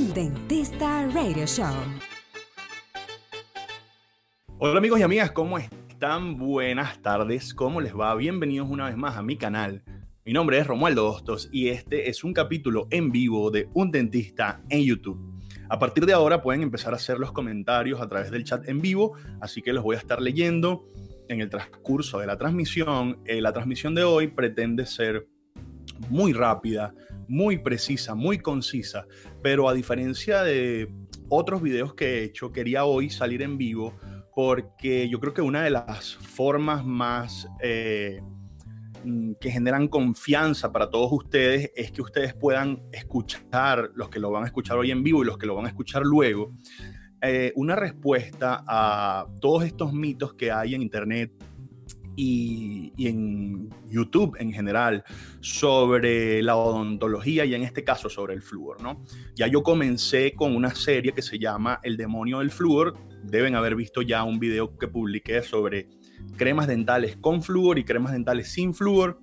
Un Dentista Radio Show. Hola amigos y amigas, ¿cómo están? Buenas tardes, ¿cómo les va? Bienvenidos una vez más a mi canal. Mi nombre es Romualdo Hostos y este es un capítulo en vivo de Un Dentista en YouTube. A partir de ahora pueden empezar a hacer los comentarios a través del chat en vivo, así que los voy a estar leyendo en el transcurso de la transmisión. Eh, la transmisión de hoy pretende ser muy rápida, muy precisa, muy concisa, pero a diferencia de otros videos que he hecho, quería hoy salir en vivo porque yo creo que una de las formas más eh, mm, que generan confianza para todos ustedes es que ustedes puedan escuchar, los que lo van a escuchar hoy en vivo y los que lo van a escuchar luego, eh, una respuesta a todos estos mitos que hay en Internet y, en YouTube en general sobre la odontología y en este caso sobre el flúor, ¿no? Ya yo comencé con una serie que se llama El demonio del flúor. Deben haber visto ya un video que publiqué sobre cremas dentales con flúor y cremas dentales sin flúor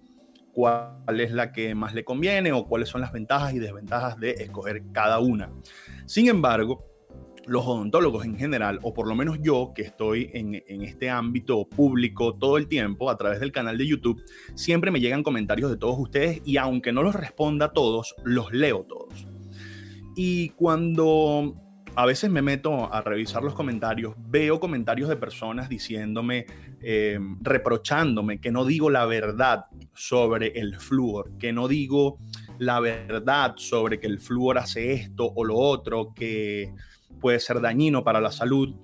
cuál es la que más le conviene o cuáles son las ventajas y desventajas de escoger cada una. Sin embargo, los odontólogos en general, o por lo menos yo que estoy en, este ámbito público todo el tiempo a través del canal de YouTube, siempre me llegan comentarios de todos ustedes y aunque no los responda a todos, los leo todos. Y cuando a veces me meto a revisar los comentarios, veo comentarios de personas diciéndome, eh, reprochándome que no digo la verdad sobre el flúor, que no digo la verdad sobre que el flúor hace esto o lo otro, que puede ser dañino para la salud.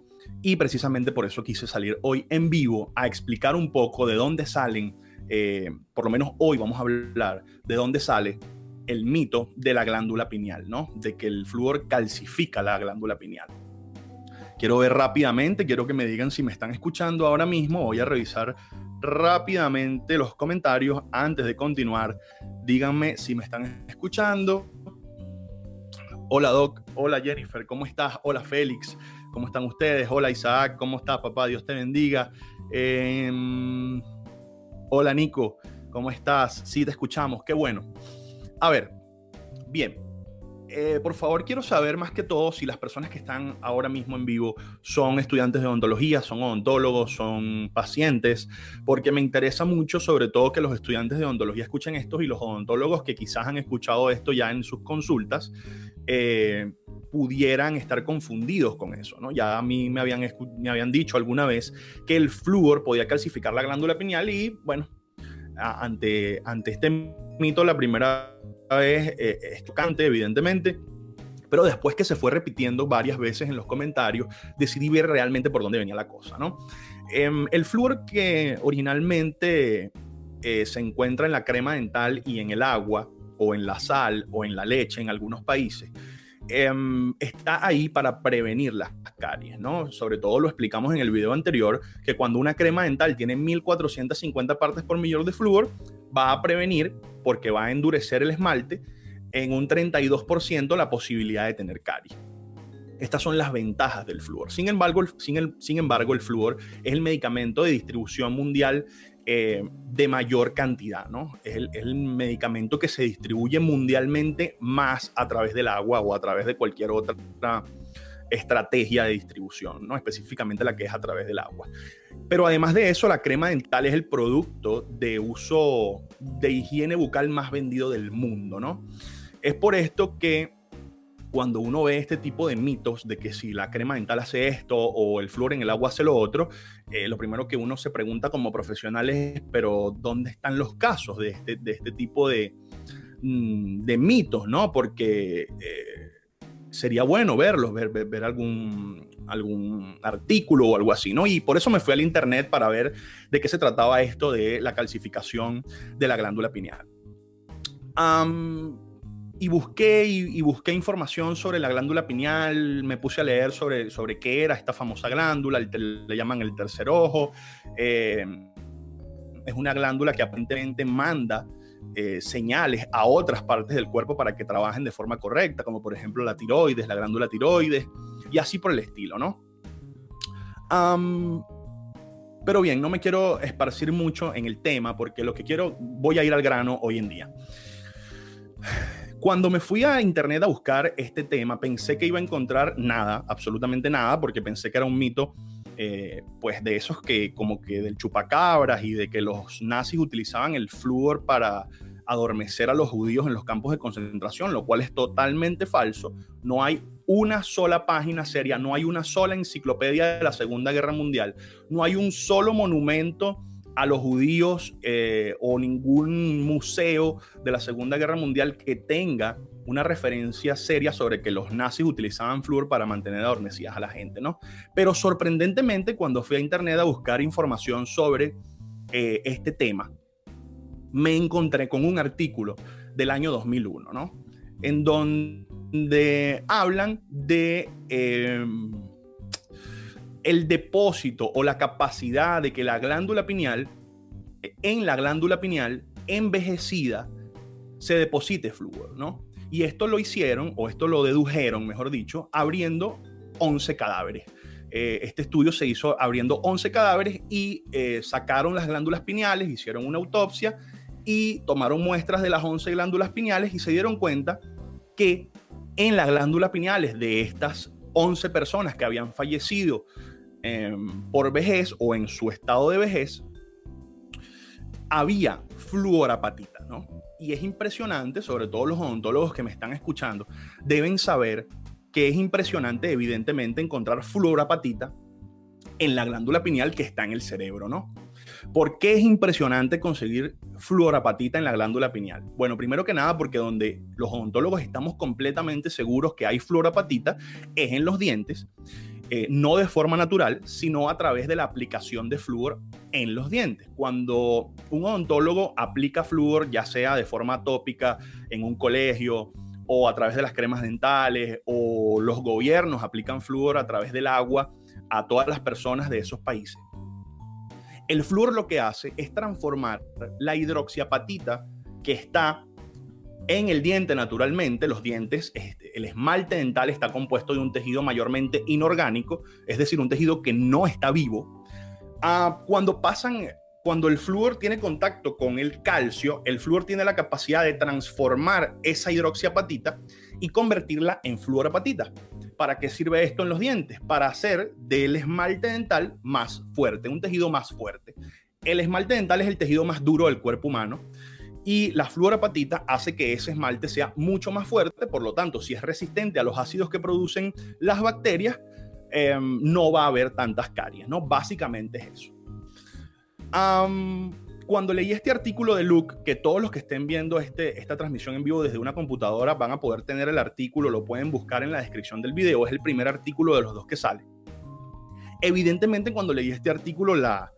Y precisamente por eso quise salir hoy en vivo a explicar un poco de dónde salen, eh, por lo menos hoy vamos a hablar de dónde sale el mito de la glándula pineal, ¿no? De que el flúor calcifica la glándula pineal. Quiero ver rápidamente, quiero que me digan si me están escuchando ahora mismo. Voy a revisar rápidamente los comentarios antes de continuar. Díganme si me están escuchando. Hola Doc, hola Jennifer, ¿cómo estás? Hola Félix, ¿cómo están ustedes? Hola Isaac, ¿cómo estás papá? Dios te bendiga. Em, hola Nico, ¿cómo estás? Sí, te escuchamos, qué bueno. A ver, bien, eh, por favor, quiero saber más que todo si las personas que están ahora mismo en vivo son estudiantes de odontología, son odontólogos, son pacientes, porque me interesa mucho, sobre todo, que los estudiantes de odontología escuchen esto y los odontólogos que quizás han escuchado esto ya en sus consultas eh, pudieran estar confundidos con eso. ¿no? Ya a mí me habían, me habían dicho alguna vez que el flúor podía calcificar la glándula pineal y, bueno, ante, ante este mito, la primera vez eh, es tocante, evidentemente, pero después que se fue repitiendo varias veces en los comentarios, decidí ver realmente por dónde venía la cosa, ¿no? Em, el flúor que originalmente eh, se encuentra en la crema dental y en el agua, o en la sal, o en la leche en algunos países, em, está ahí para prevenir las caries, ¿no? Sobre todo lo explicamos en el video anterior, que cuando una crema dental tiene 1450 partes por millón de flúor, va a prevenir, porque va a endurecer el esmalte, en un 32% la posibilidad de tener caries. Estas son las ventajas del flúor. Sin embargo, el, sin, el, sin embargo, el flúor es el medicamento de distribución mundial eh, de mayor cantidad, ¿no? Es el, medicamento que se distribuye mundialmente más a través del agua o a través de cualquier otra estrategia de distribución, ¿no? específicamente la que es a través del agua. Pero además de eso, la crema dental es el producto de uso de higiene bucal más vendido del mundo. ¿no? Es por esto que cuando uno ve este tipo de mitos de que si la crema dental hace esto o el flúor en el agua hace lo otro, eh, lo primero que uno se pregunta como profesional es, pero ¿dónde están los casos de este, de este tipo de, mm, de mitos? ¿no? Porque... Eh, sería bueno verlos, ver, ver, algún, algún artículo o algo así, ¿no? Y por eso me fui al internet para ver de qué se trataba esto de la calcificación de la glándula pineal. y busqué y, busqué información sobre la glándula pineal, me puse a leer sobre, sobre qué era esta famosa glándula, le llaman el tercer ojo. Eh, es una glándula que aparentemente manda eh, señales a otras partes del cuerpo para que trabajen de forma correcta, como por ejemplo la tiroides, la glándula tiroides, y así por el estilo, ¿no? pero bien, no me quiero esparcir mucho en el tema porque lo que quiero, voy a ir al grano hoy en día. Cuando me fui a internet a buscar este tema, pensé que iba a encontrar nada, absolutamente nada, porque pensé que era un mito, eh, pues de esos que como que del chupacabras y de que los nazis utilizaban el flúor para adormecer a los judíos en los campos de concentración, lo cual es totalmente falso. No hay una sola página seria, no hay una sola enciclopedia de la Segunda Guerra Mundial, no hay un solo monumento a los judíos eh, o ningún museo de la Segunda Guerra Mundial que tenga una referencia seria sobre que los nazis utilizaban flúor para mantener adormecidas a la gente, ¿no? Pero sorprendentemente, cuando fui a internet a buscar información sobre eh, este tema, me encontré con un artículo del año 2001, ¿no? En donde hablan de... Em, el depósito o la capacidad de que la glándula pineal, en la glándula pineal envejecida, se deposite flúor, ¿no? Y esto lo hicieron, o esto lo dedujeron, mejor dicho, abriendo 11 cadáveres. Eh, este estudio se hizo abriendo 11 cadáveres y eh, sacaron las glándulas pineales, hicieron una autopsia y tomaron muestras de las 11 glándulas pineales y se dieron cuenta que en las glándulas pineales de estas 11 personas que habían fallecido Em, por vejez o en su estado de vejez, había fluorapatita, ¿no? Y es impresionante, sobre todo los odontólogos que me están escuchando, deben saber que es impresionante, evidentemente, encontrar fluorapatita en la glándula pineal que está en el cerebro, ¿no? ¿Por qué es impresionante conseguir fluorapatita en la glándula pineal? Bueno, primero que nada porque donde los odontólogos estamos completamente seguros que hay fluorapatita es en los dientes eh, no de forma natural, sino a través de la aplicación de flúor en los dientes. Cuando un odontólogo aplica flúor, ya sea de forma tópica en un colegio o a través de las cremas dentales o los gobiernos aplican flúor a través del agua a todas las personas de esos países. El flúor lo que hace es transformar la hidroxiapatita que está en el diente, naturalmente, los dientes, este, el esmalte dental está compuesto de un tejido mayormente inorgánico, es decir, un tejido que no está vivo. Ah, cuando pasan, cuando el flúor tiene contacto con el calcio, el flúor tiene la capacidad de transformar esa hidroxiapatita y convertirla en fluorapatita. ¿Para qué sirve esto en los dientes? Para hacer del esmalte dental más fuerte, un tejido más fuerte. El esmalte dental es el tejido más duro del cuerpo humano y la fluorapatita hace que ese esmalte sea mucho más fuerte, por lo tanto, si es resistente a los ácidos que producen las bacterias, em, no va a haber tantas caries, ¿no? Básicamente es eso. cuando leí este artículo de Luke, que todos los que estén viendo este, esta transmisión en vivo desde una computadora van a poder tener el artículo, lo pueden buscar en la descripción del video, es el primer artículo de los dos que sale. Evidentemente cuando leí este artículo la,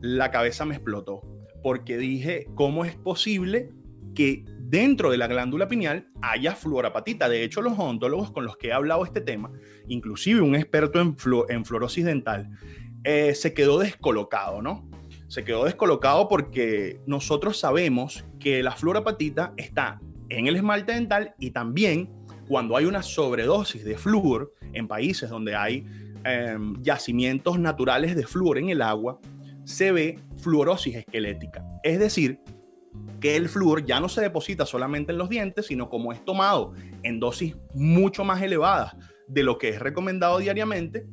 la cabeza me explotó porque dije, ¿cómo es posible que dentro de la glándula pineal haya fluorapatita? De hecho, los odontólogos con los que he hablado este tema, inclusive un experto en, en fluorosis dental, eh, se quedó descolocado, ¿no? Se quedó descolocado porque nosotros sabemos que la fluorapatita está en el esmalte dental y también cuando hay una sobredosis de flúor en países donde hay em, yacimientos naturales de flúor en el agua, se ve fluorosis esquelética. Es decir, que el flúor ya no se deposita solamente en los dientes, sino como es tomado en dosis mucho más elevadas de lo que es recomendado diariamente,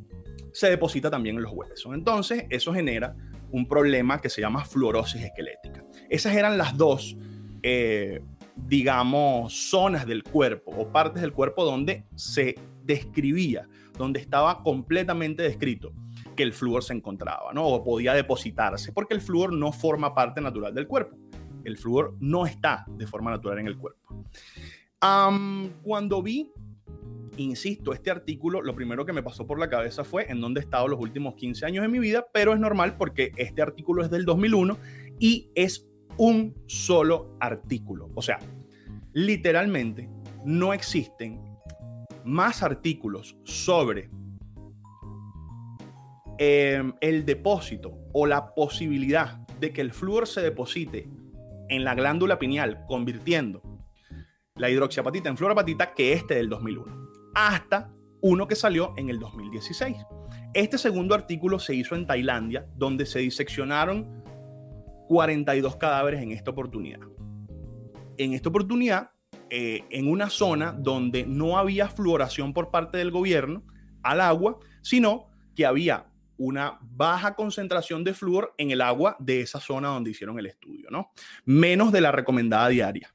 se deposita también en los huesos. Entonces, eso genera un problema que se llama fluorosis esquelética. Esas eran las dos, eh, digamos, zonas del cuerpo o partes del cuerpo donde se describía, donde estaba completamente descrito que el flúor se encontraba, ¿no? O podía depositarse, porque el flúor no forma parte natural del cuerpo. El flúor no está de forma natural en el cuerpo. cuando vi, insisto, este artículo, lo primero que me pasó por la cabeza fue en dónde he estado los últimos 15 años de mi vida, pero es normal porque este artículo es del 2001 y es un solo artículo. O sea, literalmente no existen más artículos sobre Em, el depósito o la posibilidad de que el flúor se deposite en la glándula pineal, convirtiendo la hidroxiapatita en fluorapatita, que este del 2001, hasta uno que salió en el 2016. Este segundo artículo se hizo en Tailandia, donde se diseccionaron 42 cadáveres en esta oportunidad. En esta oportunidad, eh, en una zona donde no había fluoración por parte del gobierno al agua, sino que había una baja concentración de flúor en el agua de esa zona donde hicieron el estudio, ¿no? Menos de la recomendada diaria.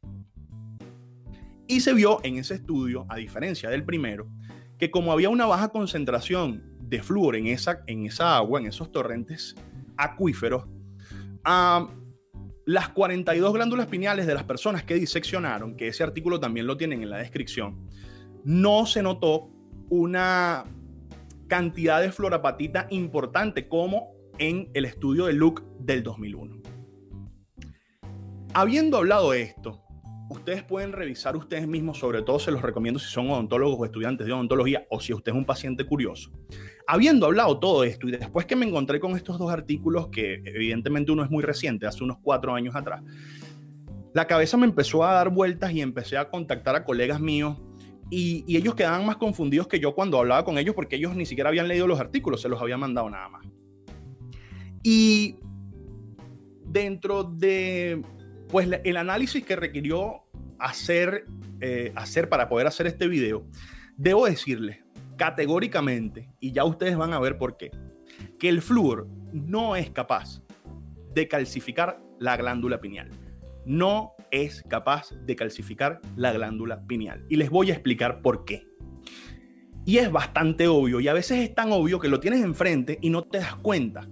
Y se vio en ese estudio, a diferencia del primero, que como había una baja concentración de flúor en esa, en esa agua, en esos torrentes acuíferos, ah, las 42 glándulas pineales de las personas que diseccionaron, que ese artículo también lo tienen en la descripción, no se notó una cantidad de florapatita importante como en el estudio de Luke del 2001. Habiendo hablado de esto, ustedes pueden revisar ustedes mismos, sobre todo se los recomiendo si son odontólogos o estudiantes de odontología o si usted es un paciente curioso. Habiendo hablado todo esto y después que me encontré con estos dos artículos, que evidentemente uno es muy reciente, hace unos cuatro años atrás, la cabeza me empezó a dar vueltas y empecé a contactar a colegas míos y, ellos quedaban más confundidos que yo cuando hablaba con ellos porque ellos ni siquiera habían leído los artículos, se los había mandado nada más. Y dentro de pues el análisis que requirió hacer, eh, hacer para poder hacer este video, debo decirles categóricamente, y ya ustedes van a ver por qué, que el flúor no es capaz de calcificar la glándula pineal. No es capaz de calcificar la glándula pineal. Y les voy a explicar por qué. Y es bastante obvio, y a veces es tan obvio que lo tienes enfrente y no te das cuenta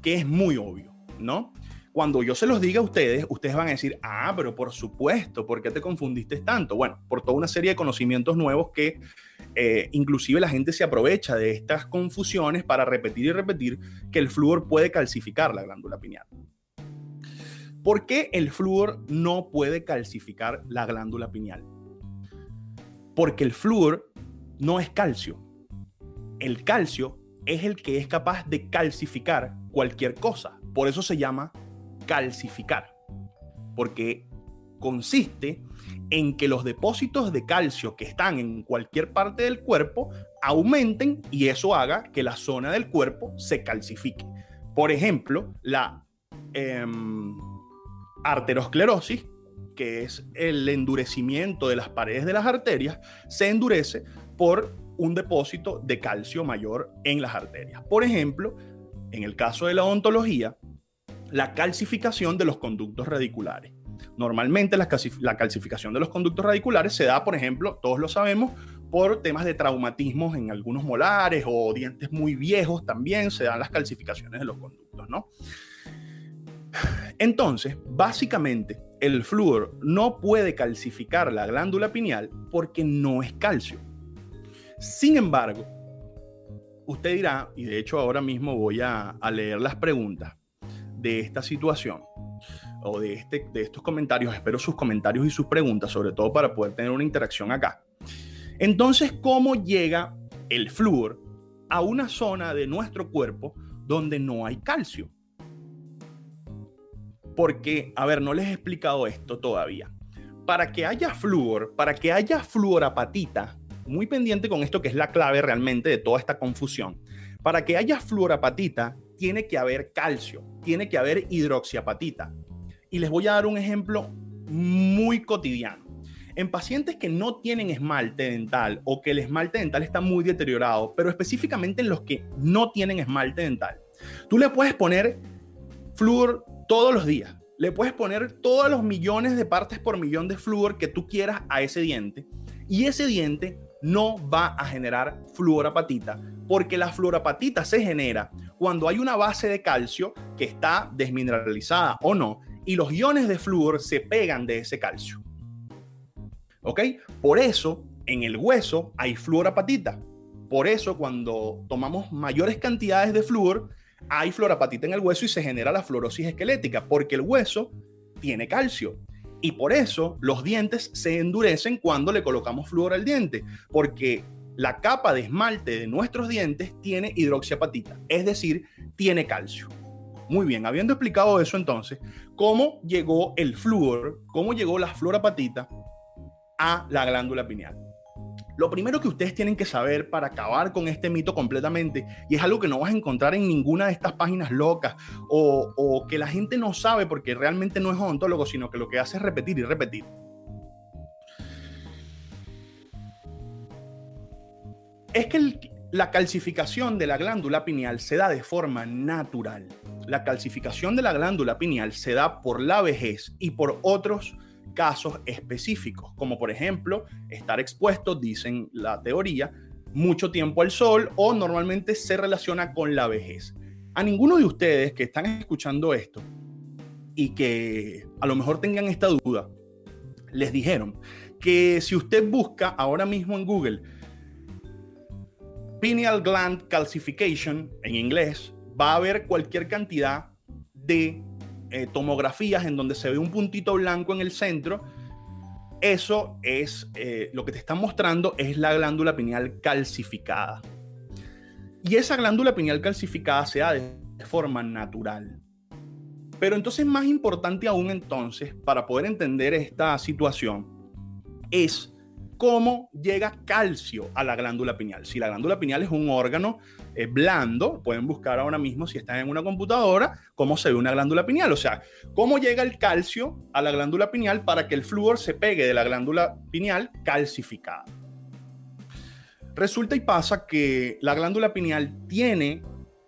que es muy obvio, ¿no? Cuando yo se los diga a ustedes, ustedes van a decir, ah, pero por supuesto, ¿por qué te confundiste tanto? Bueno, por toda una serie de conocimientos nuevos que eh, inclusive la gente se aprovecha de estas confusiones para repetir y repetir que el flúor puede calcificar la glándula pineal. ¿Por qué el flúor no puede calcificar la glándula pineal? Porque el flúor no es calcio. El calcio es el que es capaz de calcificar cualquier cosa. Por eso se llama calcificar, porque consiste en que los depósitos de calcio que están en cualquier parte del cuerpo aumenten y eso haga que la zona del cuerpo se calcifique. Por ejemplo, la em, arteriosclerosis, que es el endurecimiento de las paredes de las arterias, se endurece por un depósito de calcio mayor en las arterias. Por ejemplo, en el caso de la odontología, la calcificación de los conductos radiculares. Normalmente la, calcificación de los conductos radiculares se da, por ejemplo, todos lo sabemos, por temas de traumatismos en algunos molares o dientes muy viejos también se dan las calcificaciones de los conductos, ¿no? Entonces, básicamente, el flúor no puede calcificar la glándula pineal porque no es calcio. Sin embargo, usted dirá, y de hecho ahora mismo voy a, leer las preguntas, de esta situación o de, este, de estos comentarios, espero sus comentarios y sus preguntas, sobre todo para poder tener una interacción acá. Entonces, ¿cómo llega el flúor a una zona de nuestro cuerpo donde no hay calcio? Porque, a ver, no les he explicado esto todavía. Para que haya flúor, para que haya fluorapatita, muy pendiente con esto que es la clave realmente de toda esta confusión. Para que haya fluorapatita, tiene que haber calcio, tiene que haber hidroxiapatita. Y les voy a dar un ejemplo muy cotidiano. En pacientes que no tienen esmalte dental o que el esmalte dental está muy deteriorado, pero específicamente en los que no tienen esmalte dental, tú le puedes poner flúor todos los días. Le puedes poner todos los millones de partes por millón de flúor que tú quieras a ese diente y ese diente no va a generar fluorapatita porque la fluorapatita se genera cuando hay una base de calcio que está desmineralizada o no y los iones de flúor se pegan de ese calcio. ¿Ok? Por eso en el hueso hay fluorapatita. Por eso cuando tomamos mayores cantidades de flúor hay fluorapatita en el hueso y se genera la fluorosis esquelética porque el hueso tiene calcio. Y por eso los dientes se endurecen cuando le colocamos flúor al diente, porque la capa de esmalte de nuestros dientes tiene hidroxiapatita, es decir, tiene calcio. Muy bien, habiendo explicado eso entonces, ¿cómo llegó el flúor, cómo llegó la fluorapatita a la glándula pineal? Lo primero que ustedes tienen que saber para acabar con este mito completamente, y es algo que no vas a encontrar en ninguna de estas páginas locas o, que la gente no sabe porque realmente no es odontólogo, sino que lo que hace es repetir y repetir. Es que la calcificación de la glándula pineal se da de forma natural. La calcificación de la glándula pineal se da por la vejez y por otros casos específicos, como por ejemplo estar expuesto, dicen la teoría, mucho tiempo al sol o normalmente se relaciona con la vejez. A ninguno de ustedes que están escuchando esto y que a lo mejor tengan esta duda, les dijeron que si usted busca ahora mismo en Google pineal gland calcification en inglés, va a ver cualquier cantidad de eh, tomografías en donde se ve un puntito blanco en el centro, eso es eh, lo que te está mostrando es la glándula pineal calcificada. Y esa glándula pineal calcificada se da de forma natural. Pero entonces más importante aún entonces, para poder entender esta situación, es cómo llega calcio a la glándula pineal. Si la glándula pineal es un órgano eh, blando, pueden buscar ahora mismo si están en una computadora cómo se ve una glándula pineal. O sea, cómo llega el calcio a la glándula pineal para que el flúor se pegue de la glándula pineal calcificada. Resulta y pasa que la glándula pineal tiene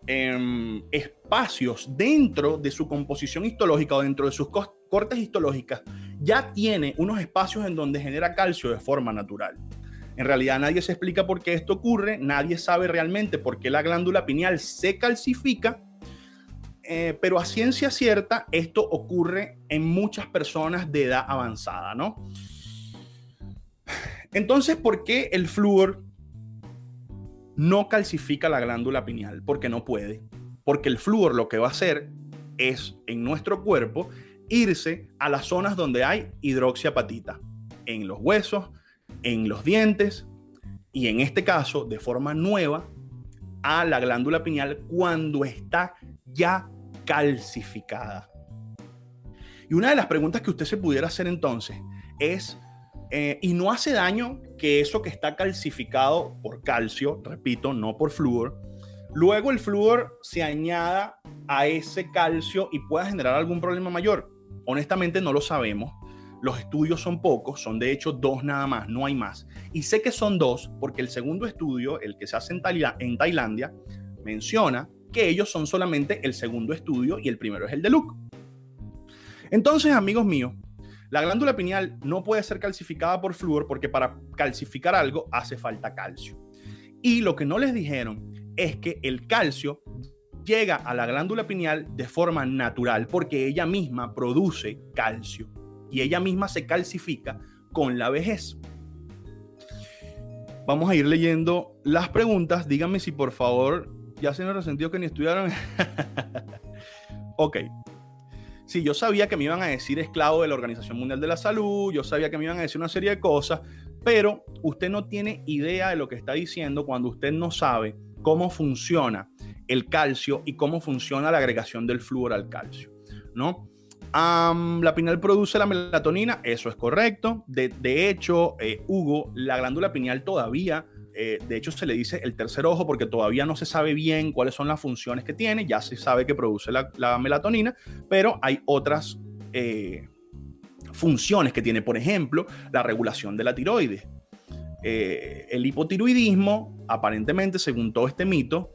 em, espacios dentro de su composición histológica o dentro de sus cortes histológicas ya tiene unos espacios en donde genera calcio de forma natural. En realidad nadie se explica por qué esto ocurre, nadie sabe realmente por qué la glándula pineal se calcifica, eh, pero a ciencia cierta esto ocurre en muchas personas de edad avanzada, ¿no? Entonces, ¿por qué el flúor no calcifica la glándula pineal? Porque no puede. Porque el flúor lo que va a hacer es en nuestro cuerpo irse a las zonas donde hay hidroxiapatita, en los huesos, en los dientes y en este caso, de forma nueva, a la glándula pineal cuando está ya calcificada. Y una de las preguntas que usted se pudiera hacer entonces es, eh, ¿y no hace daño que eso que está calcificado por calcio, repito, no por flúor, luego el flúor se añada a ese calcio y pueda generar algún problema mayor? Honestamente no lo sabemos. Los estudios son pocos, son de hecho dos nada más, no hay más. Y sé que son dos porque el segundo estudio, el que se hace en, Tailandia, menciona que ellos son solamente el segundo estudio y el primero es el de Luke. Entonces, amigos míos, la glándula pineal no puede ser calcificada por flúor porque para calcificar algo hace falta calcio. Y lo que no les dijeron es que el calcio llega a la glándula pineal de forma natural porque ella misma produce calcio y ella misma se calcifica con la vejez. Vamos a ir leyendo las preguntas. Díganme si por favor ya se nos resentió que ni estudiaron. ok. Sí, yo sabía que me iban a decir esclavo de la Organización Mundial de la Salud, yo sabía que me iban a decir una serie de cosas, pero usted no tiene idea de lo que está diciendo cuando usted no sabe cómo funciona el calcio y cómo funciona la agregación del flúor al calcio, ¿no? La pineal produce la melatonina, eso es correcto. De, hecho, eh, Hugo, la glándula pineal todavía, eh, de hecho se le dice el tercer ojo porque todavía no se sabe bien cuáles son las funciones que tiene, ya se sabe que produce la, melatonina, pero hay otras eh, funciones que tiene, por ejemplo, la regulación de la tiroides. el hipotiroidismo, aparentemente, según todo este mito,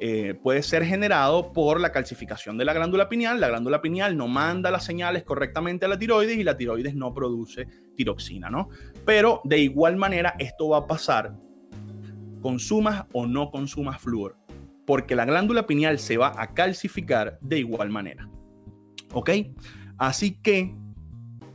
eh, puede ser generado por la calcificación de la glándula pineal. La glándula pineal no manda las señales correctamente a la tiroides y la tiroides no produce tiroxina, ¿no? Pero de igual manera esto va a pasar consumas o no consumas flúor, porque la glándula pineal se va a calcificar de igual manera. ¿Ok? Así que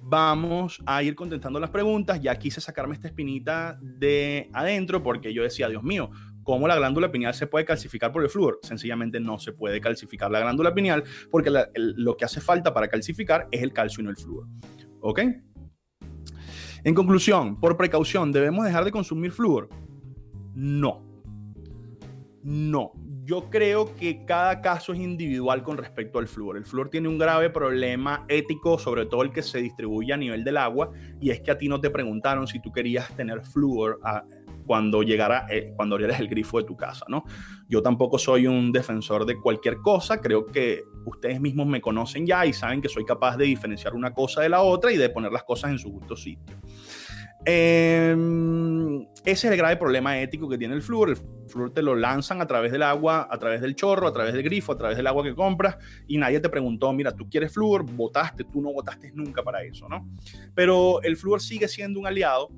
vamos a ir contestando las preguntas. Ya quise sacarme esta espinita de adentro porque yo decía, Dios mío, ¿Cómo la glándula pineal se puede calcificar por el flúor? Sencillamente no se puede calcificar la glándula pineal porque lo que hace falta para calcificar es el calcio y no el flúor. ¿Ok? En conclusión, por precaución, ¿debemos dejar de consumir flúor? No. No. Yo creo que cada caso es individual con respecto al flúor. El flúor tiene un grave problema ético, sobre todo el que se distribuye a nivel del agua, y es que a ti no te preguntaron si tú querías tener flúor cuando llegara, eh, cuando abrieras el grifo de tu casa, ¿no? Yo tampoco soy un defensor de cualquier cosa, creo que ustedes mismos me conocen ya y saben que soy capaz de diferenciar una cosa de la otra y de poner las cosas en su justo sitio. Em, ese es el grave problema ético que tiene el flúor. El flúor te lo lanzan a través del agua, a través del chorro, a través del grifo, a través del agua que compras y nadie te preguntó, mira, tú quieres flúor, votaste, tú no votaste nunca para eso, ¿no? Pero el flúor sigue siendo un aliado.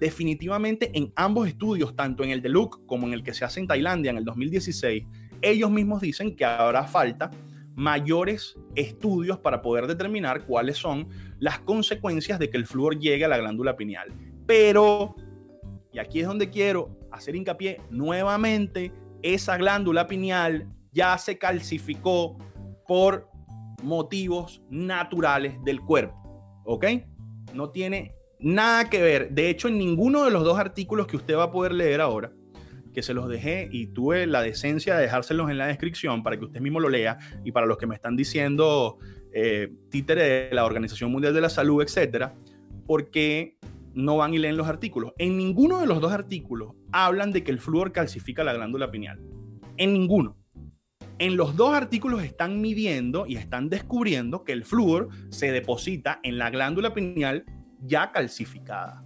Definitivamente en ambos estudios, tanto en el de Luke como en el que se hace en Tailandia en el 2016, ellos mismos dicen que habrá falta mayores estudios para poder determinar cuáles son las consecuencias de que el flúor llegue a la glándula pineal. Pero, y aquí es donde quiero hacer hincapié nuevamente, esa glándula pineal ya se calcificó por motivos naturales del cuerpo, ¿ok? No tiene nada que ver. De hecho, en ninguno de los dos artículos que usted va a poder leer ahora, que se los dejé y tuve la decencia de dejárselos en la descripción para que usted mismo lo lea y para los que me están diciendo eh, títere de la Organización Mundial de la Salud, etcétera, porque no van y leen los artículos. En ninguno de los dos artículos hablan de que el flúor calcifica la glándula pineal. En ninguno. En los dos artículos están midiendo y están descubriendo que el flúor se deposita en la glándula pineal ya calcificada.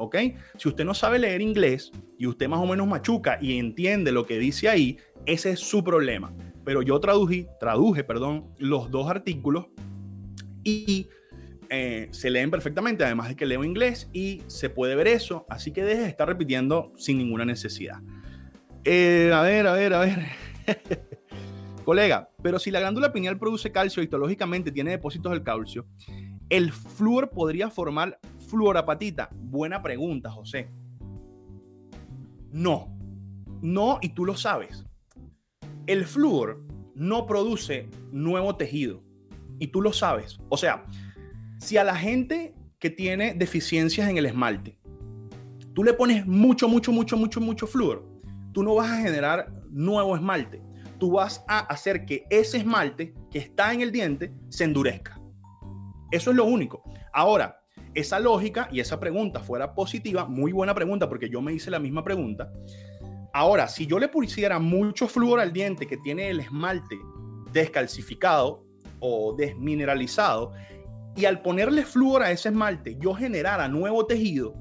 ¿ok? Si usted no sabe leer inglés y usted más o menos machuca y entiende lo que dice ahí, ese es su problema. Pero yo traduje, traduje, perdón, los dos artículos y eh, se leen perfectamente, además de que leo inglés y se puede ver eso, así que deje de estar repitiendo sin ninguna necesidad. Eh, a ver, a ver, a ver. Colega, pero si la glándula pineal produce calcio histológicamente tiene depósitos del calcio, el flúor podría formar fluorapatita? Buena pregunta, José. No, no, y tú lo sabes. El flúor no produce nuevo tejido, y tú lo sabes. O sea, si a la gente que tiene deficiencias en el esmalte, tú le pones mucho, mucho, mucho, mucho, mucho flúor, tú no vas a generar nuevo esmalte. Tú vas a hacer que ese esmalte que está en el diente se endurezca. Eso es lo único. Ahora, esa lógica y esa pregunta fuera positiva, muy buena pregunta porque yo me hice la misma pregunta. Ahora, si yo le pusiera mucho flúor al diente que tiene el esmalte descalcificado o desmineralizado y al ponerle flúor a ese esmalte yo generara nuevo tejido,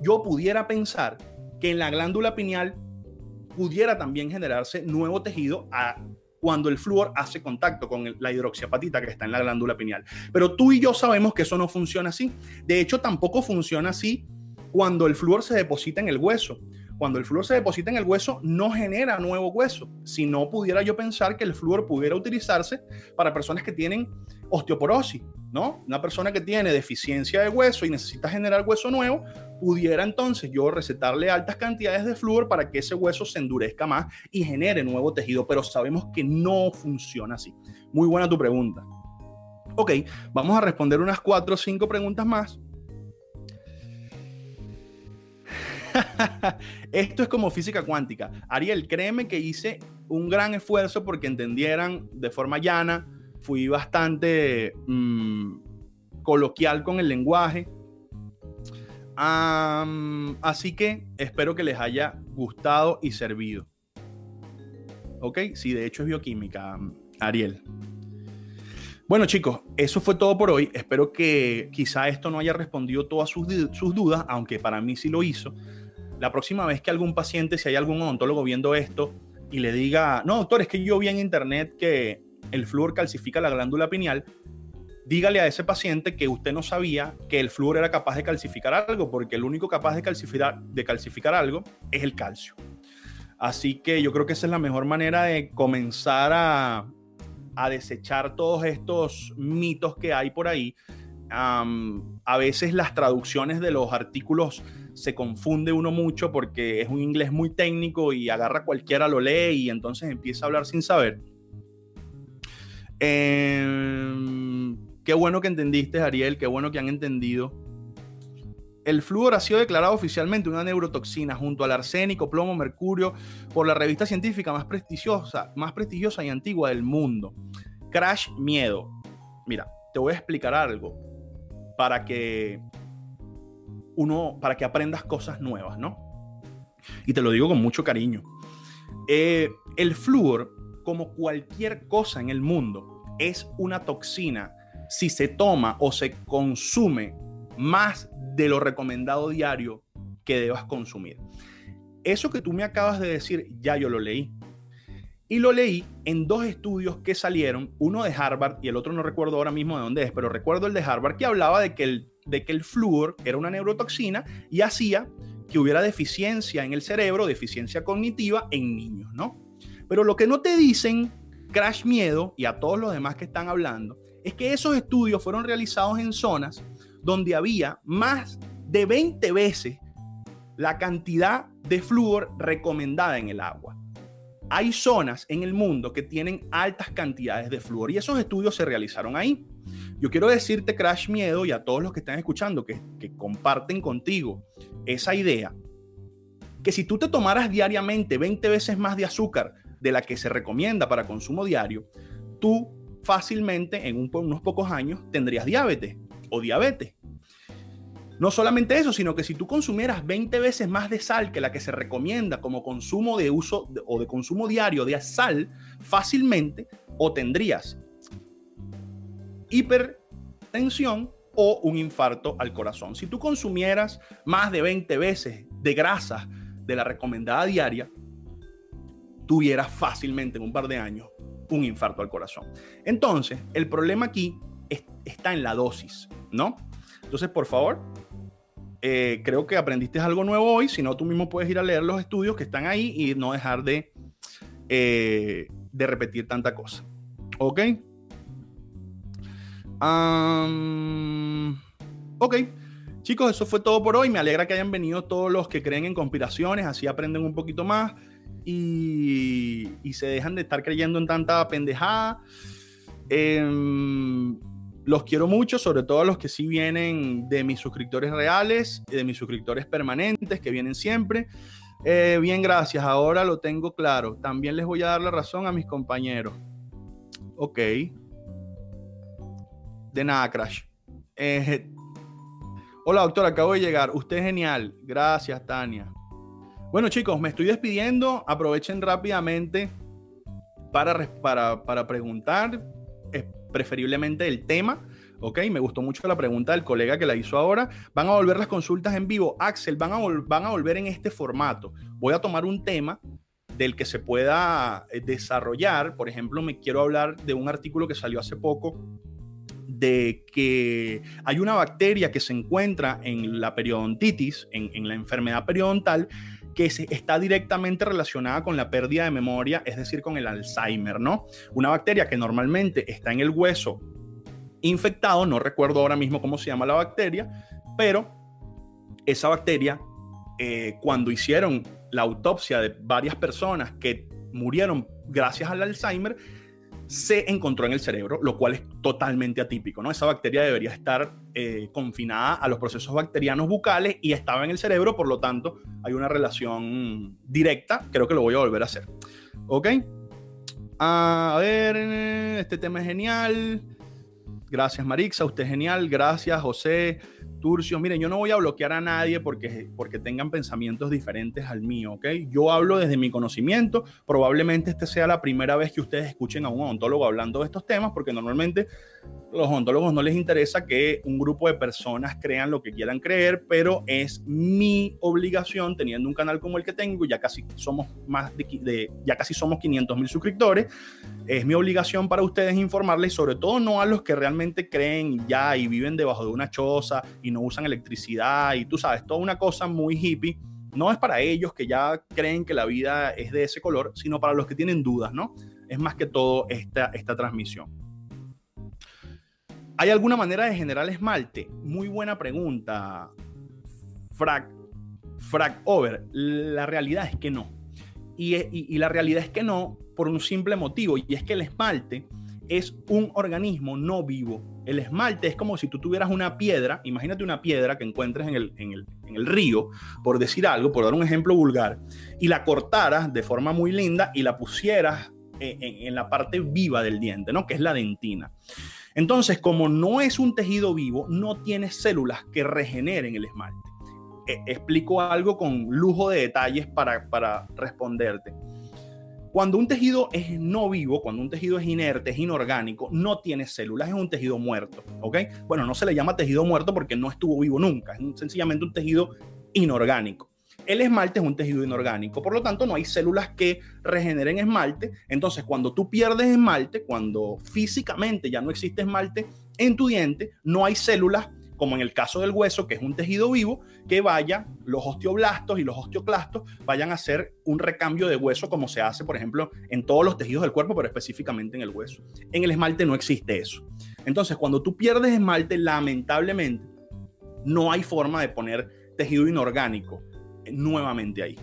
yo pudiera pensar que en la glándula pineal pudiera también generarse nuevo tejido a cuando el flúor hace contacto con la hidroxiapatita que está en la glándula pineal. Pero tú y yo sabemos que eso no funciona así. De hecho, tampoco funciona así cuando el flúor se deposita en el hueso. Cuando el flúor se deposita en el hueso, no genera nuevo hueso. Si no pudiera yo pensar que el flúor pudiera utilizarse para personas que tienen osteoporosis, ¿no? Una persona que tiene deficiencia de hueso y necesita generar hueso nuevo, pudiera entonces yo recetarle altas cantidades de flúor para que ese hueso se endurezca más y genere nuevo tejido, pero sabemos que no funciona así. Muy buena tu pregunta. Ok, vamos a responder unas cuatro o cinco preguntas más. Esto es como física cuántica. Ariel, créeme que hice un gran esfuerzo porque entendieran de forma llana fui bastante mm, coloquial con el lenguaje. así que espero que les haya gustado y servido. ¿Ok? Sí, de hecho es bioquímica, Ariel. Bueno chicos, eso fue todo por hoy. Espero que quizá esto no haya respondido todas sus, sus, dudas, aunque para mí sí lo hizo. La próxima vez que algún paciente, si hay algún odontólogo viendo esto y le diga, no doctor, es que yo vi en internet que el flúor calcifica la glándula pineal, dígale a ese paciente que usted no sabía que el flúor era capaz de calcificar algo, porque el único capaz de calcificar, de calcificar algo es el calcio. Así que yo creo que esa es la mejor manera de comenzar a, a desechar todos estos mitos que hay por ahí. a veces las traducciones de los artículos se confunde uno mucho porque es un inglés muy técnico y agarra cualquiera lo lee y entonces empieza a hablar sin saber. Em, qué bueno que entendiste, Ariel, qué bueno que han entendido. El flúor ha sido declarado oficialmente una neurotoxina junto al arsénico, plomo, mercurio por la revista científica más prestigiosa, más prestigiosa y antigua del mundo. Crash Miedo. Mira, te voy a explicar algo para que uno, para que aprendas cosas nuevas, ¿no? Y te lo digo con mucho cariño. Eh, el flúor como cualquier cosa en el mundo, es una toxina si se toma o se consume más de lo recomendado diario que debas consumir. Eso que tú me acabas de decir, ya yo lo leí. Y lo leí en dos estudios que salieron, uno de Harvard y el otro no recuerdo ahora mismo de dónde es, pero recuerdo el de Harvard que hablaba de que el, de que el flúor era una neurotoxina y hacía que hubiera deficiencia en el cerebro, deficiencia cognitiva en niños, ¿no? Pero lo que no te dicen, Crash Miedo y a todos los demás que están hablando, es que esos estudios fueron realizados en zonas donde había más de 20 veces la cantidad de flúor recomendada en el agua hay zonas en el mundo que tienen altas cantidades de flúor y esos estudios se realizaron ahí. Yo quiero decirte, Crash Miedo, y a todos los que están escuchando, que, que comparten contigo esa idea, que si tú te tomaras diariamente 20 veces más de azúcar de la que se recomienda para consumo diario, tú fácilmente en unos pocos años tendrías diabetes o diabetes. No solamente eso, sino que si tú consumieras 20 veces más de sal que la que se recomienda como consumo de uso o de consumo diario de sal, fácilmente o tendrías hipertensión o un infarto al corazón. Si tú consumieras más de 20 veces de grasa de la recomendada diaria, tuvieras fácilmente en un par de años un infarto al corazón. Entonces, el problema aquí está en la dosis, ¿no? Entonces, por favor, eh, creo que aprendiste algo nuevo hoy. Si no, tú mismo puedes ir a leer los estudios que están ahí y no dejar de, eh, de repetir tanta cosa. ¿Ok? ok. Chicos, eso fue todo por hoy. Me alegra que hayan venido todos los que creen en conspiraciones. Así aprenden un poquito más y, y se dejan de estar creyendo en tanta pendejada. Eh, los quiero mucho, sobre todo a los que sí vienen de mis suscriptores reales, de mis suscriptores permanentes, que vienen siempre. Eh, bien, gracias. Ahora lo tengo claro. También les voy a dar la razón a mis compañeros. Ok. De nada, Crash. Eh, hola, doctor. Acabo de llegar. Usted es genial. Gracias, Tania. Bueno, chicos, me estoy despidiendo. Aprovechen rápidamente para, para, para preguntar preferiblemente el tema. Ok, me gustó mucho la pregunta del colega que la hizo ahora. Van a volver las consultas en vivo. Axel, van a, van a volver en este formato. Voy a tomar un tema del que se pueda eh, desarrollar. Por ejemplo, me quiero hablar de un artículo que salió hace poco de que hay una bacteria que se encuentra en la periodontitis, en, en la enfermedad periodontal, que está directamente relacionada con la pérdida de memoria, es decir, con el Alzheimer, ¿no? Una bacteria que normalmente está en el hueso infectado, no recuerdo ahora mismo cómo se llama la bacteria, pero esa bacteria, eh, cuando hicieron la autopsia de varias personas que murieron gracias al Alzheimer, se encontró en el cerebro, lo cual es totalmente atípico, ¿no? Esa bacteria debería estar eh, confinada a los procesos bacterianos bucales y estaba en el cerebro, por lo tanto hay una relación directa, creo que lo voy a volver a hacer. ¿Ok? A ver, este tema es genial. Gracias Marixa, usted es genial. Gracias José. Miren, yo no voy a bloquear a nadie porque, porque tengan pensamientos diferentes al mío. Yo hablo desde mi conocimiento, probablemente este sea la primera vez que ustedes escuchen a un odontólogo hablando de estos temas, porque normalmente los odontólogos no les interesa que un grupo de personas crean lo que quieran creer, pero es mi obligación teniendo un canal como el que tengo, ya casi somos más de, ya casi somos 500 mil suscriptores, es mi obligación para ustedes informarles, sobre todo no a los que realmente creen ya y viven debajo de una choza y no usan electricidad y tú sabes, toda una cosa muy hippie. No es para ellos que ya creen que la vida es de ese color, sino para los que tienen dudas, ¿no? Es más que todo esta, esta transmisión. ¿Hay alguna manera de generar esmalte? Muy buena pregunta, Frac, Frac Over. La realidad es que no. Y, la realidad es que no por un simple motivo, y es que el esmalte es un organismo no vivo. El esmalte es como si tú tuvieras una piedra, imagínate una piedra que encuentres en el, río, por decir algo, por dar un ejemplo vulgar, y la cortaras de forma muy linda y la pusieras en, en la parte viva del diente, ¿no? Que es la dentina. Entonces, como no es un tejido vivo, no tiene células que regeneren el esmalte. E, explico algo con lujo de detalles para, para responderte. Cuando un tejido es no vivo, cuando un tejido es inerte, es inorgánico, no tiene células, es un tejido muerto, ¿ok? Bueno, no se le llama tejido muerto porque no estuvo vivo nunca, es sencillamente un tejido inorgánico. El esmalte es un tejido inorgánico, por lo tanto no hay células que regeneren esmalte. Entonces, cuando tú pierdes esmalte, cuando físicamente ya no existe esmalte en tu diente, no hay células como en el caso del hueso, que es un tejido vivo, que vaya, los osteoblastos y los osteoclastos vayan a hacer un recambio de hueso como se hace, por ejemplo, en todos los tejidos del cuerpo, pero específicamente en el hueso. En el esmalte no existe eso. Entonces, cuando tú pierdes esmalte, lamentablemente, no hay forma de poner tejido inorgánico nuevamente ahí.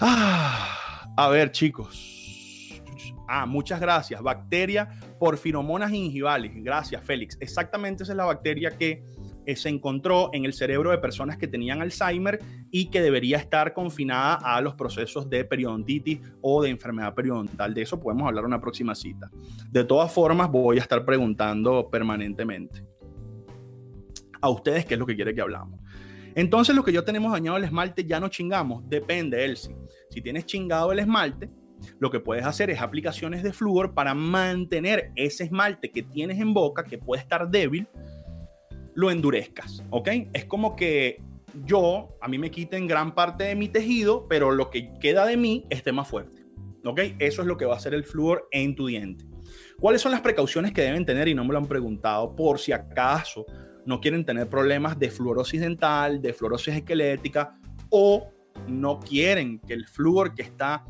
Ah, a ver, chicos. Ah, muchas gracias. Bacteria porfiromonas gingivalis. Gracias, Félix. Exactamente esa es la bacteria que eh, se encontró en el cerebro de personas que tenían Alzheimer y que debería estar confinada a los procesos de periodontitis o de enfermedad periodontal. De eso podemos hablar en una próxima cita. De todas formas, voy a estar preguntando permanentemente a ustedes qué es lo que quiere que hablamos. Entonces, lo que yo tenemos dañado el esmalte ya no chingamos. Depende, Elsie. Si tienes chingado el esmalte, lo que puedes hacer es aplicaciones de flúor para mantener ese esmalte que tienes en boca, que puede estar débil, lo endurezcas, ¿ok? Es como que yo, a mí me quiten gran parte de mi tejido, pero lo que queda de mí esté más fuerte, ¿ok? Eso es lo que va a hacer el flúor en tu diente. ¿Cuáles son las precauciones que deben tener? Y no me lo han preguntado, por si acaso no quieren tener problemas de fluorosis dental, de fluorosis esquelética o no quieren que el flúor que está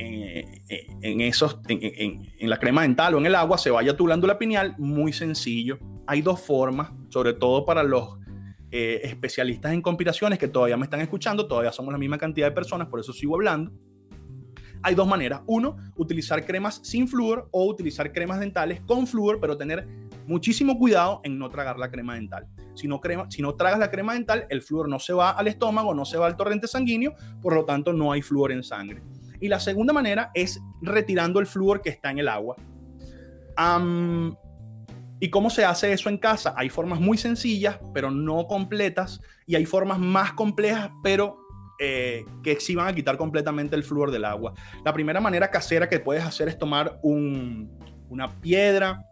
eh, eh, en, esos, en, la crema dental o en el agua se vaya tu glándula pineal, muy sencillo. Hay dos formas, sobre todo para los eh, especialistas en conspiraciones que todavía me están escuchando, todavía somos la misma cantidad de personas, por eso sigo hablando. Hay dos maneras. Uno, utilizar cremas sin flúor o utilizar cremas dentales con flúor, pero tener muchísimo cuidado en no tragar la crema dental. Si no, crema, si no tragas la crema dental, el flúor no se va al estómago, no se va al torrente sanguíneo, por lo tanto no hay flúor en sangre. Y la segunda manera es retirando el flúor que está en el agua. ¿Y cómo se hace eso en casa? Hay formas muy sencillas, pero no completas, y hay formas más complejas, pero eh, que sí van a quitar completamente el flúor del agua. La primera manera casera que puedes hacer es tomar una piedra,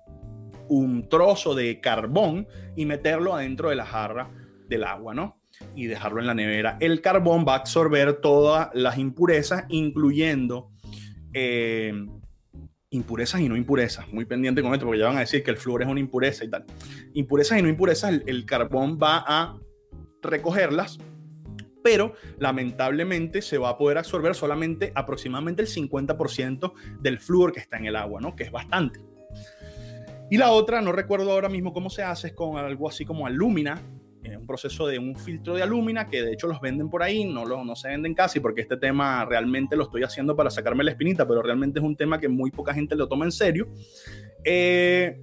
un trozo de carbón y meterlo adentro de la jarra del agua, ¿no? y dejarlo en la nevera. El carbón va a absorber todas las impurezas, incluyendo eh, impurezas y no impurezas. Muy pendiente con esto, porque ya van a decir que el flúor es una impureza y tal. Impurezas y no impurezas, el, carbón va a recogerlas, pero lamentablemente se va a poder absorber solamente aproximadamente el 50% del flúor que está en el agua, ¿no? Que es bastante. Y la otra, no recuerdo ahora mismo cómo se hace, es con algo así como alúmina, un proceso de un filtro de alúmina que de hecho los venden por ahí, no, lo, no se venden casi porque este tema realmente lo estoy haciendo para sacarme la espinita, pero realmente es un tema que muy poca gente lo toma en serio. Eh,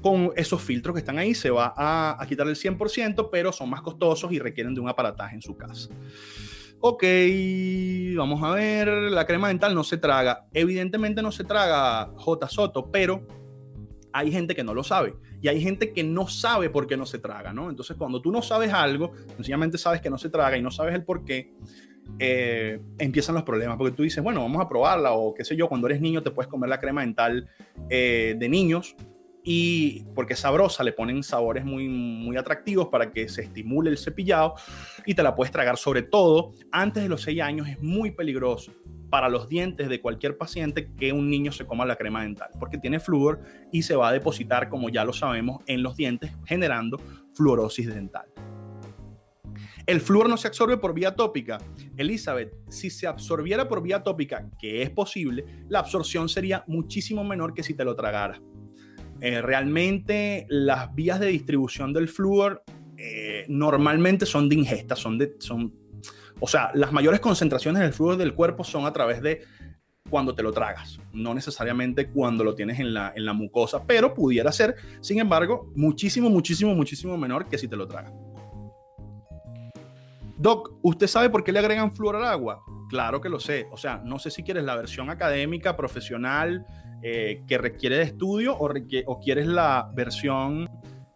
con esos filtros que están ahí se va a, a, quitar el 100%, pero son más costosos y requieren de un aparataje en su casa. Ok, vamos a ver, la crema dental no se traga. Evidentemente no se traga J. Soto, pero hay gente que no lo sabe y hay gente que no sabe por qué no se traga, ¿no? Entonces, cuando tú no sabes algo, sencillamente sabes que no se traga y no sabes el por qué, eh, empiezan los problemas, porque tú dices, bueno, vamos a probarla o qué sé yo, cuando eres niño te puedes comer la crema dental eh, de niños y porque es sabrosa, le ponen sabores muy, muy atractivos para que se estimule el cepillado y te la puedes tragar sobre todo antes de los 6 años, es muy peligroso para los dientes de cualquier paciente que un niño se coma la crema dental, porque tiene flúor y se va a depositar, como ya lo sabemos, en los dientes, generando fluorosis dental. El flúor no se absorbe por vía tópica. Elizabeth, si se absorbiera por vía tópica, que es posible, la absorción sería muchísimo menor que si te lo tragara. Eh, realmente las vías de distribución del flúor eh, normalmente son de ingesta, son, de, son o sea, las mayores concentraciones del flúor del cuerpo son a través de cuando te lo tragas, no necesariamente cuando lo tienes en la, en la mucosa, pero pudiera ser, sin embargo, muchísimo, muchísimo, muchísimo menor que si te lo tragas. Doc, ¿usted sabe por qué le agregan flúor al agua? Claro que lo sé. O sea, no sé si quieres la versión académica, profesional, eh, que requiere de estudio o, o quieres la versión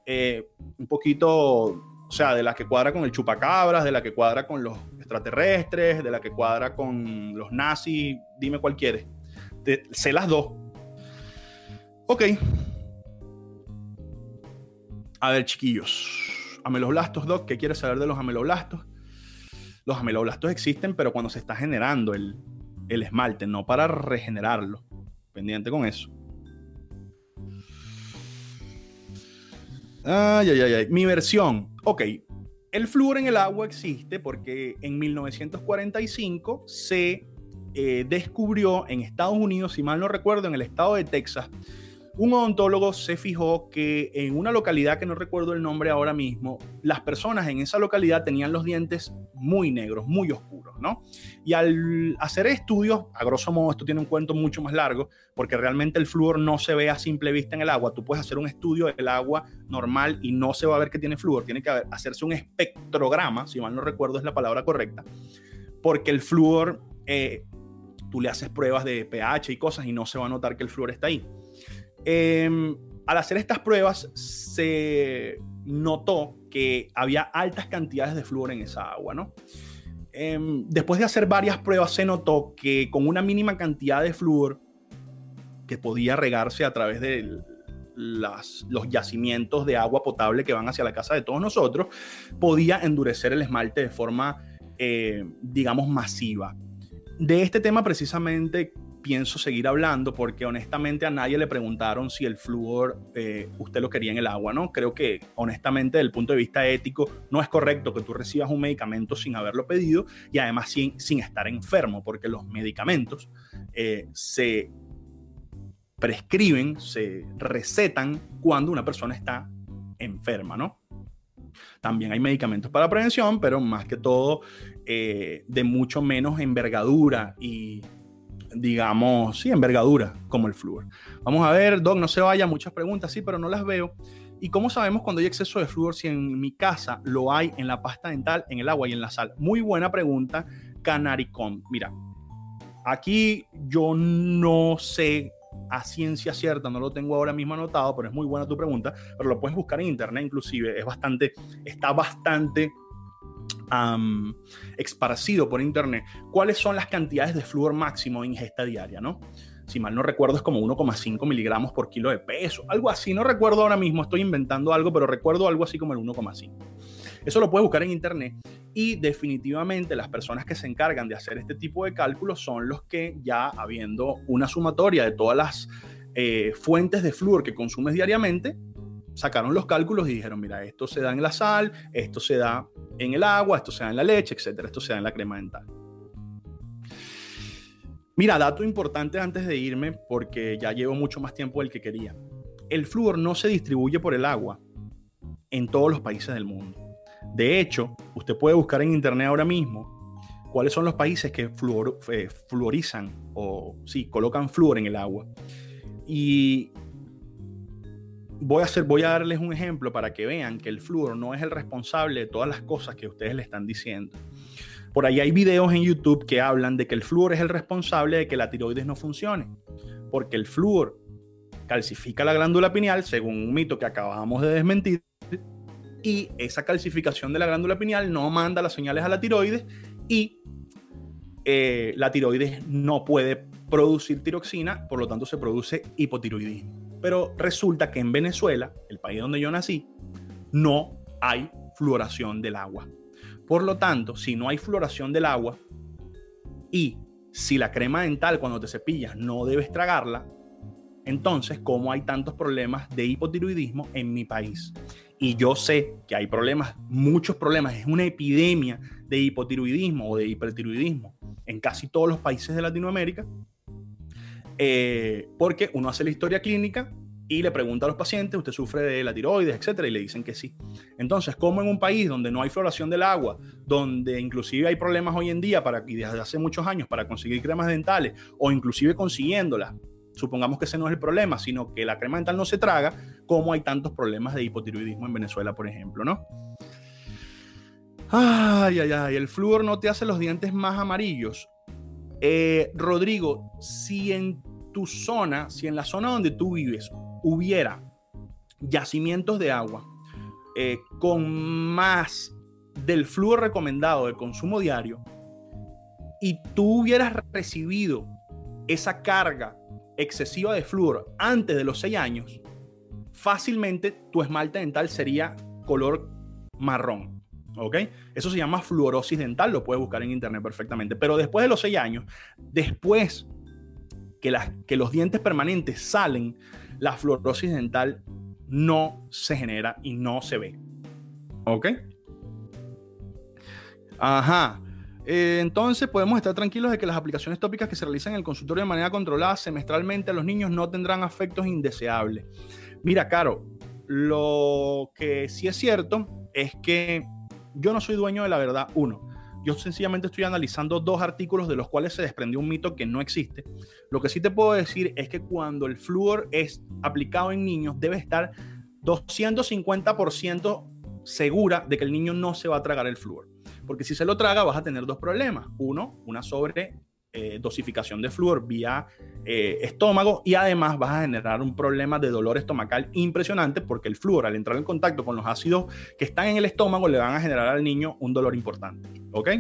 eh, un poquito, o sea, de la que cuadra con el chupacabras, de la que cuadra con los extraterrestres, de la que cuadra con los nazis, dime cuál quieres. sé las dos. Ok. A ver, chiquillos. ameloblastos, Doc, ¿qué quieres saber de los ameloblastos? Los ameloblastos existen, pero cuando se está generando el, el esmalte, no para regenerarlo. Pendiente con eso. Ay, ay, ay, ay. Mi versión. Ok. El flúor en el agua existe porque en 1945 se eh, descubrió en Estados Unidos, si mal no recuerdo, en el estado de Texas, un odontólogo se fijó que en una localidad que no recuerdo el nombre ahora mismo, las personas en esa localidad tenían los dientes muy negros, muy oscuros, ¿no? Y al hacer estudios, a grosso modo esto tiene un cuento mucho más largo, porque realmente el flúor no se ve a simple vista en el agua. Tú puedes hacer un estudio del agua normal y no se va a ver que tiene flúor, tiene que hacerse un espectrograma, si mal no recuerdo es la palabra correcta, porque el flúor, eh, tú le haces pruebas de pH y cosas y no se va a notar que el flúor está ahí. Em, al hacer estas pruebas se notó que había altas cantidades de flúor en esa agua, ¿no? Em, después de hacer varias pruebas se notó que con una mínima cantidad de flúor que podía regarse a través de los yacimientos de agua potable que van hacia la casa de todos nosotros, podía endurecer el esmalte de forma, eh, digamos, masiva. De este tema precisamente pienso seguir hablando porque honestamente a nadie le preguntaron si el flúor eh, usted lo quería en el agua, ¿no? Creo que honestamente desde el punto de vista ético no es correcto que tú recibas un medicamento sin haberlo pedido y además sin, sin estar enfermo porque los medicamentos eh, se prescriben, se recetan cuando una persona está enferma, ¿no? También hay medicamentos para prevención, pero más que todo eh, de mucho menos envergadura y digamos, sí, envergadura, como el flúor. Vamos a ver, Doc, no se vaya, muchas preguntas, sí, pero no las veo. ¿Y cómo sabemos cuando hay exceso de flúor si en mi casa lo hay en la pasta dental, en el agua y en la sal? Muy buena pregunta, Canaricom. Mira, aquí yo no sé a ciencia cierta, no lo tengo ahora mismo anotado, pero es muy buena tu pregunta, pero lo puedes buscar en internet inclusive, es bastante, está bastante um, esparcido por internet cuáles son las cantidades de flúor máximo ingesta diaria, ¿no? Si mal no recuerdo es como 1,5 miligramos por kilo de peso, algo así, no recuerdo ahora mismo, estoy inventando algo, pero recuerdo algo así como el 1,5. Eso lo puedes buscar en internet y definitivamente las personas que se encargan de hacer este tipo de cálculos son los que ya habiendo una sumatoria de todas las eh, fuentes de flúor que consumes diariamente, sacaron los cálculos y dijeron, mira, esto se da en la sal, esto se da en el agua, esto se da en la leche, etcétera, esto se da en la crema dental. Mira, dato importante antes de irme, porque ya llevo mucho más tiempo del que quería. El flúor no se distribuye por el agua en todos los países del mundo. De hecho, usted puede buscar en internet ahora mismo cuáles son los países que eh, fluorizan o sí, colocan flúor en el agua. Y voy a, hacer, voy a darles un ejemplo para que vean que el flúor no es el responsable de todas las cosas que ustedes le están diciendo. Por ahí hay videos en YouTube que hablan de que el flúor es el responsable de que la tiroides no funcione, porque el flúor calcifica la glándula pineal, según un mito que acabamos de desmentir, y esa calcificación de la glándula pineal no manda las señales a la tiroides y eh, la tiroides no puede producir tiroxina, por lo tanto se produce hipotiroidismo. Pero resulta que en Venezuela, el país donde yo nací, no hay fluoración del agua. Por lo tanto, si no hay fluoración del agua y si la crema dental cuando te cepillas no debes tragarla, entonces, ¿cómo hay tantos problemas de hipotiroidismo en mi país? Y yo sé que hay problemas, muchos problemas, es una epidemia de hipotiroidismo o de hipertiroidismo en casi todos los países de Latinoamérica eh, porque uno hace la historia clínica y le pregunta a los pacientes, usted sufre de la tiroides, etcétera, y le dicen que sí. Entonces, como en un país donde no hay floración del agua, donde inclusive hay problemas hoy en día para, y desde hace muchos años para conseguir cremas dentales, o inclusive consiguiéndolas, supongamos que ese no es el problema, sino que la crema dental no se traga, como hay tantos problemas de hipotiroidismo en Venezuela, por ejemplo, ¿no? Ay, ay, ay, el flúor no te hace los dientes más amarillos. Eh, Rodrigo, si en tu zona, si en la zona donde tú vives hubiera yacimientos de agua eh, con más del flujo recomendado de consumo diario y tú hubieras recibido esa carga excesiva de flúor antes de los 6 años, fácilmente tu esmalte dental sería color marrón. ¿Ok? Eso se llama fluorosis dental, lo puedes buscar en internet perfectamente. Pero después de los seis años, después que, los dientes permanentes salen, la fluorosis dental no se genera y no se ve. ¿Ok? Ajá. Eh, entonces podemos estar tranquilos de que las aplicaciones tópicas que se realizan en el consultorio de manera controlada semestralmente a los niños no tendrán efectos indeseables. Mira, Caro, lo que sí es cierto es que yo no soy dueño de la verdad, uno. Yo sencillamente estoy analizando dos artículos de los cuales se desprendió un mito que no existe. Lo que sí te puedo decir es que cuando el flúor es aplicado en niños debe estar 250% segura de que el niño no se va a tragar el flúor. Porque si se lo traga vas a tener dos problemas. Uno, una sobre eh, dosificación de flúor vía eh, estómago y además vas a generar un problema de dolor estomacal impresionante porque el flúor al entrar en contacto con los ácidos que están en el estómago le van a generar al niño un dolor importante. ¿Ok?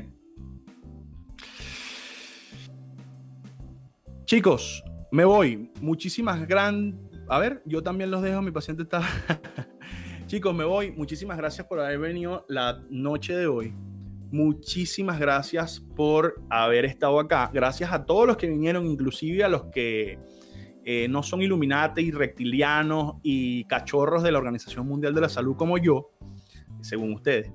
Chicos, me voy. Muchísimas gran... A ver, yo también los dejo, mi paciente está... Chicos, me voy. Muchísimas gracias por haber venido la noche de hoy. Muchísimas gracias por haber estado acá. Gracias a todos los que vinieron, inclusive a los que eh, no son Illuminati, reptilianos y cachorros de la Organización Mundial de la Salud como yo, según ustedes.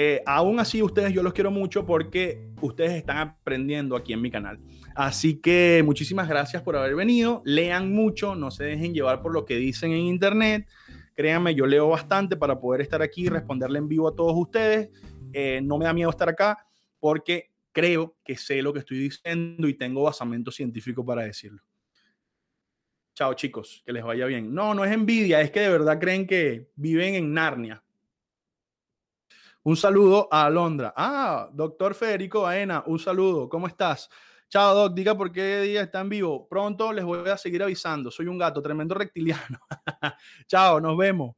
Eh, aún así, ustedes yo los quiero mucho porque ustedes están aprendiendo aquí en mi canal. Así que muchísimas gracias por haber venido. Lean mucho, no se dejen llevar por lo que dicen en internet. Créanme, yo leo bastante para poder estar aquí y responderle en vivo a todos ustedes. Eh, no me da miedo estar acá porque creo que sé lo que estoy diciendo y tengo basamento científico para decirlo. Chao chicos, que les vaya bien. No, no es envidia, es que de verdad creen que viven en Narnia. Un saludo a Alondra. Ah, doctor Federico Baena, un saludo. ¿Cómo estás? Chao, Doc. Diga por qué día está en vivo. Pronto les voy a seguir avisando. Soy un gato, tremendo reptiliano. Chao, nos vemos.